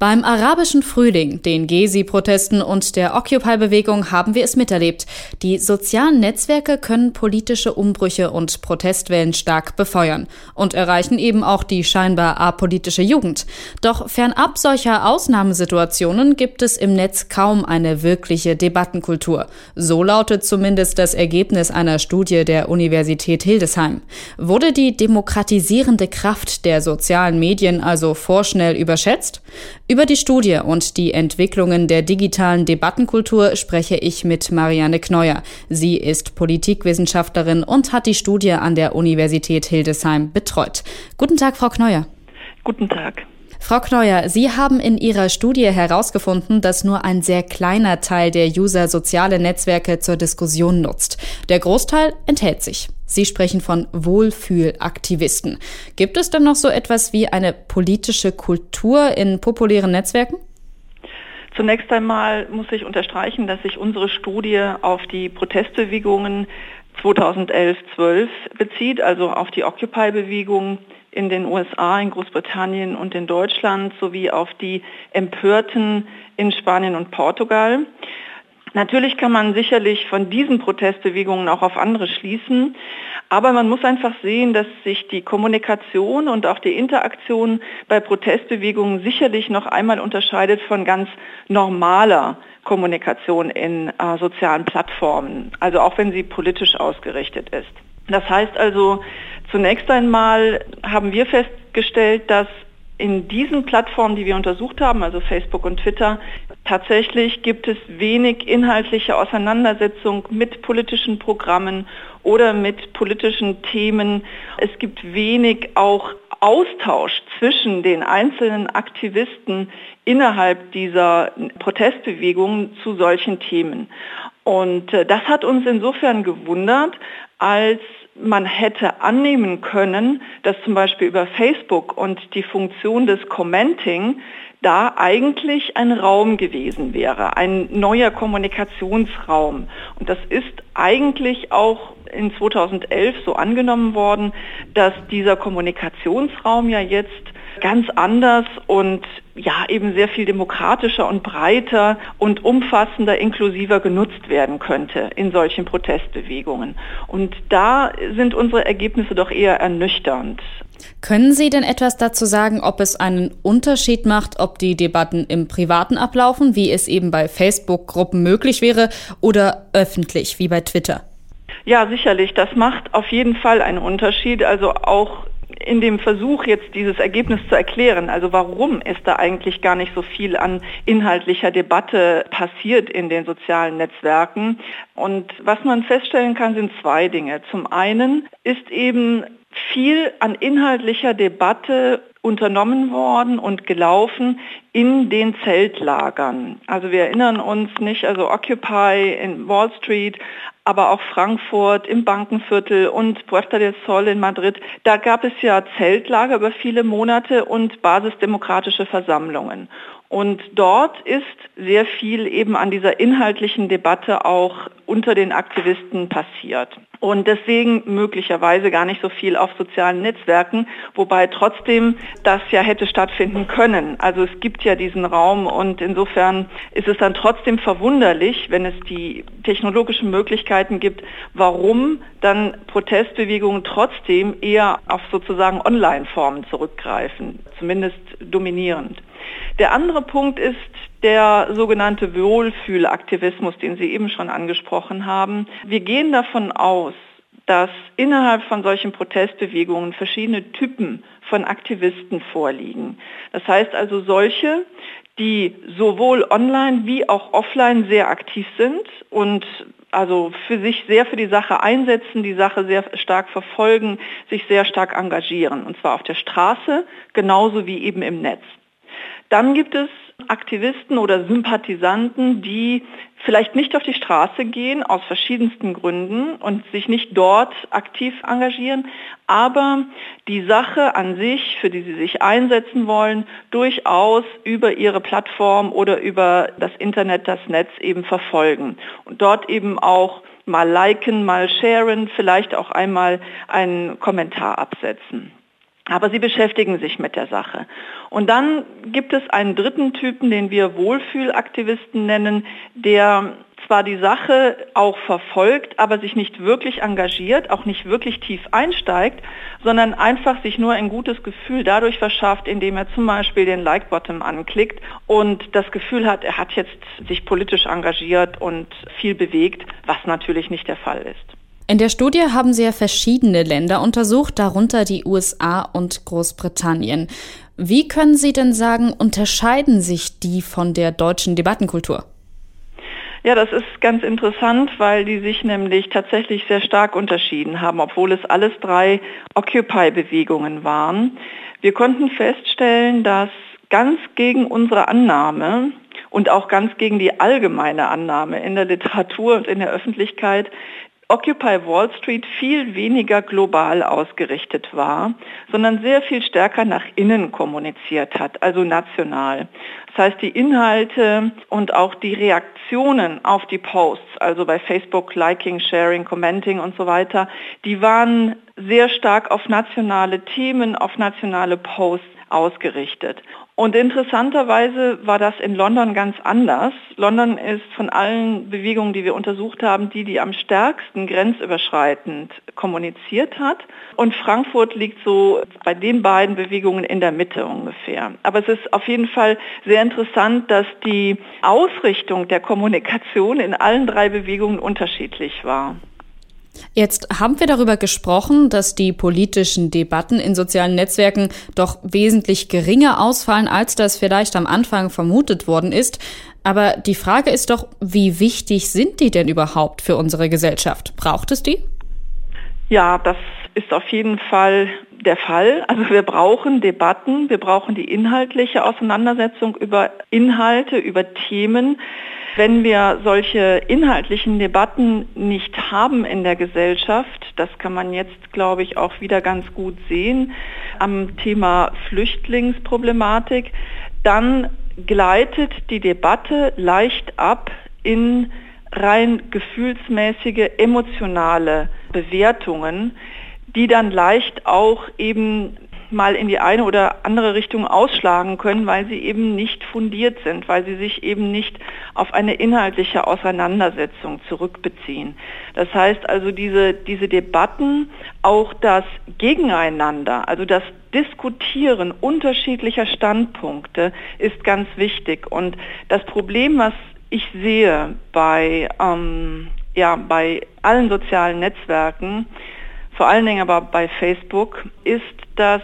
Beim arabischen Frühling, den Gezi-Protesten und der Occupy-Bewegung haben wir es miterlebt. Die sozialen Netzwerke können politische Umbrüche und Protestwellen stark befeuern und erreichen eben auch die scheinbar apolitische Jugend. Doch fernab solcher Ausnahmesituationen gibt es im Netz kaum eine wirkliche Debattenkultur. So lautet zumindest das Ergebnis einer Studie der Universität Hildesheim. Wurde die demokratisierende Kraft der sozialen Medien also vorschnell überschätzt? Über die Studie und die Entwicklungen der digitalen Debattenkultur spreche ich mit Marianne Kneuer. Sie ist Politikwissenschaftlerin und hat die Studie an der Universität Hildesheim betreut. Guten Tag, Frau Kneuer. Guten Tag. Frau Kneuer, Sie haben in Ihrer Studie herausgefunden, dass nur ein sehr kleiner Teil der User soziale Netzwerke zur Diskussion nutzt. Der Großteil enthält sich. Sie sprechen von Wohlfühlaktivisten. Gibt es denn noch so etwas wie eine politische Kultur in populären Netzwerken? Zunächst einmal muss ich unterstreichen, dass sich unsere Studie auf die Protestbewegungen 2011-12 bezieht, also auf die Occupy-Bewegung in den USA, in Großbritannien und in Deutschland sowie auf die Empörten in Spanien und Portugal. Natürlich kann man sicherlich von diesen Protestbewegungen auch auf andere schließen, aber man muss einfach sehen, dass sich die Kommunikation und auch die Interaktion bei Protestbewegungen sicherlich noch einmal unterscheidet von ganz normaler Kommunikation in äh, sozialen Plattformen, also auch wenn sie politisch ausgerichtet ist. Das heißt also, zunächst einmal haben wir festgestellt, dass in diesen Plattformen, die wir untersucht haben, also Facebook und Twitter, tatsächlich gibt es wenig inhaltliche Auseinandersetzung mit politischen Programmen oder mit politischen Themen. Es gibt wenig auch Austausch zwischen den einzelnen Aktivisten innerhalb dieser Protestbewegungen zu solchen Themen. Und äh, das hat uns insofern gewundert, als man hätte annehmen können, dass zum Beispiel über Facebook und die Funktion des Commenting da eigentlich ein Raum gewesen wäre, ein neuer Kommunikationsraum. Und das ist eigentlich auch in 2011 so angenommen worden, dass dieser Kommunikationsraum ja jetzt ganz anders und ja eben sehr viel demokratischer und breiter und umfassender, inklusiver genutzt werden könnte in solchen Protestbewegungen. Und da sind unsere Ergebnisse doch eher ernüchternd. Können Sie denn etwas dazu sagen, ob es einen Unterschied macht, ob die Debatten im Privaten ablaufen, wie es eben bei Facebook-Gruppen möglich wäre, oder öffentlich, wie bei Twitter? Ja, sicherlich. Das macht auf jeden Fall einen Unterschied. Also auch in dem Versuch, jetzt dieses Ergebnis zu erklären, also warum ist da eigentlich gar nicht so viel an inhaltlicher Debatte passiert in den sozialen Netzwerken. Und was man feststellen kann, sind zwei Dinge. Zum einen ist eben viel an inhaltlicher Debatte unternommen worden und gelaufen in den Zeltlagern. Also wir erinnern uns nicht, also Occupy in Wall Street, aber auch Frankfurt im Bankenviertel und Puerta del Sol in Madrid. Da gab es ja Zeltlager über viele Monate und basisdemokratische Versammlungen. Und dort ist sehr viel eben an dieser inhaltlichen Debatte auch unter den Aktivisten passiert. Und deswegen möglicherweise gar nicht so viel auf sozialen Netzwerken, wobei trotzdem das ja hätte stattfinden können. Also es gibt ja diesen Raum und insofern ist es dann trotzdem verwunderlich, wenn es die technologischen Möglichkeiten gibt, warum dann Protestbewegungen trotzdem eher auf sozusagen Online-Formen zurückgreifen, zumindest dominierend. Der andere Punkt ist der sogenannte Wohlfühlaktivismus, den Sie eben schon angesprochen haben. Wir gehen davon aus, dass innerhalb von solchen Protestbewegungen verschiedene Typen von Aktivisten vorliegen. Das heißt also solche, die sowohl online wie auch offline sehr aktiv sind und also für sich sehr für die Sache einsetzen, die Sache sehr stark verfolgen, sich sehr stark engagieren. Und zwar auf der Straße genauso wie eben im Netz. Dann gibt es Aktivisten oder Sympathisanten, die vielleicht nicht auf die Straße gehen aus verschiedensten Gründen und sich nicht dort aktiv engagieren, aber die Sache an sich, für die sie sich einsetzen wollen, durchaus über ihre Plattform oder über das Internet, das Netz eben verfolgen und dort eben auch mal liken, mal sharen, vielleicht auch einmal einen Kommentar absetzen. Aber sie beschäftigen sich mit der Sache. Und dann gibt es einen dritten Typen, den wir Wohlfühlaktivisten nennen, der zwar die Sache auch verfolgt, aber sich nicht wirklich engagiert, auch nicht wirklich tief einsteigt, sondern einfach sich nur ein gutes Gefühl dadurch verschafft, indem er zum Beispiel den Like-Bottom anklickt und das Gefühl hat, er hat jetzt sich politisch engagiert und viel bewegt, was natürlich nicht der Fall ist. In der Studie haben Sie ja verschiedene Länder untersucht, darunter die USA und Großbritannien. Wie können Sie denn sagen, unterscheiden sich die von der deutschen Debattenkultur? Ja, das ist ganz interessant, weil die sich nämlich tatsächlich sehr stark unterschieden haben, obwohl es alles drei Occupy-Bewegungen waren. Wir konnten feststellen, dass ganz gegen unsere Annahme und auch ganz gegen die allgemeine Annahme in der Literatur und in der Öffentlichkeit Occupy Wall Street viel weniger global ausgerichtet war, sondern sehr viel stärker nach innen kommuniziert hat, also national. Das heißt, die Inhalte und auch die Reaktionen auf die Posts, also bei Facebook, Liking, Sharing, Commenting und so weiter, die waren sehr stark auf nationale Themen, auf nationale Posts ausgerichtet. Und interessanterweise war das in London ganz anders. London ist von allen Bewegungen, die wir untersucht haben, die, die am stärksten grenzüberschreitend kommuniziert hat. Und Frankfurt liegt so bei den beiden Bewegungen in der Mitte ungefähr. Aber es ist auf jeden Fall sehr interessant, dass die Ausrichtung der Kommunikation in allen drei Bewegungen unterschiedlich war. Jetzt haben wir darüber gesprochen, dass die politischen Debatten in sozialen Netzwerken doch wesentlich geringer ausfallen, als das vielleicht am Anfang vermutet worden ist. Aber die Frage ist doch, wie wichtig sind die denn überhaupt für unsere Gesellschaft? Braucht es die? Ja, das ist auf jeden Fall der Fall. Also wir brauchen Debatten, wir brauchen die inhaltliche Auseinandersetzung über Inhalte, über Themen. Wenn wir solche inhaltlichen Debatten nicht haben in der Gesellschaft, das kann man jetzt, glaube ich, auch wieder ganz gut sehen am Thema Flüchtlingsproblematik, dann gleitet die Debatte leicht ab in rein gefühlsmäßige, emotionale Bewertungen, die dann leicht auch eben mal in die eine oder andere Richtung ausschlagen können, weil sie eben nicht fundiert sind, weil sie sich eben nicht auf eine inhaltliche Auseinandersetzung zurückbeziehen. Das heißt also, diese, diese Debatten, auch das Gegeneinander, also das Diskutieren unterschiedlicher Standpunkte ist ganz wichtig. Und das Problem, was ich sehe bei, ähm, ja, bei allen sozialen Netzwerken, vor allen Dingen aber bei Facebook, ist, dass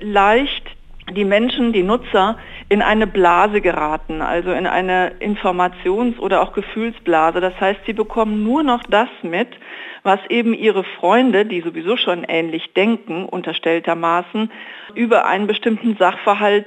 leicht die Menschen, die Nutzer in eine Blase geraten, also in eine Informations- oder auch Gefühlsblase. Das heißt, sie bekommen nur noch das mit, was eben ihre Freunde, die sowieso schon ähnlich denken, unterstelltermaßen, über einen bestimmten Sachverhalt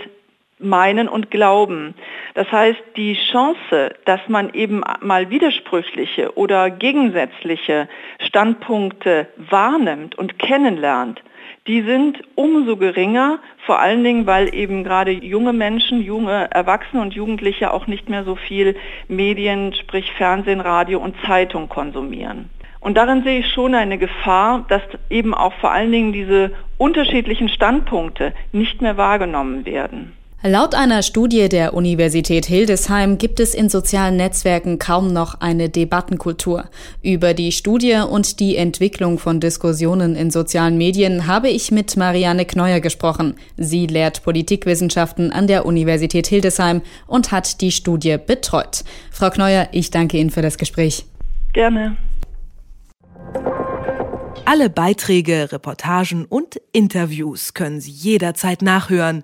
meinen und glauben. Das heißt, die Chance, dass man eben mal widersprüchliche oder gegensätzliche Standpunkte wahrnimmt und kennenlernt, die sind umso geringer, vor allen Dingen, weil eben gerade junge Menschen, junge Erwachsene und Jugendliche auch nicht mehr so viel Medien, sprich Fernsehen, Radio und Zeitung konsumieren. Und darin sehe ich schon eine Gefahr, dass eben auch vor allen Dingen diese unterschiedlichen Standpunkte nicht mehr wahrgenommen werden. Laut einer Studie der Universität Hildesheim gibt es in sozialen Netzwerken kaum noch eine Debattenkultur. Über die Studie und die Entwicklung von Diskussionen in sozialen Medien habe ich mit Marianne Kneuer gesprochen. Sie lehrt Politikwissenschaften an der Universität Hildesheim und hat die Studie betreut. Frau Kneuer, ich danke Ihnen für das Gespräch. Gerne. Alle Beiträge, Reportagen und Interviews können Sie jederzeit nachhören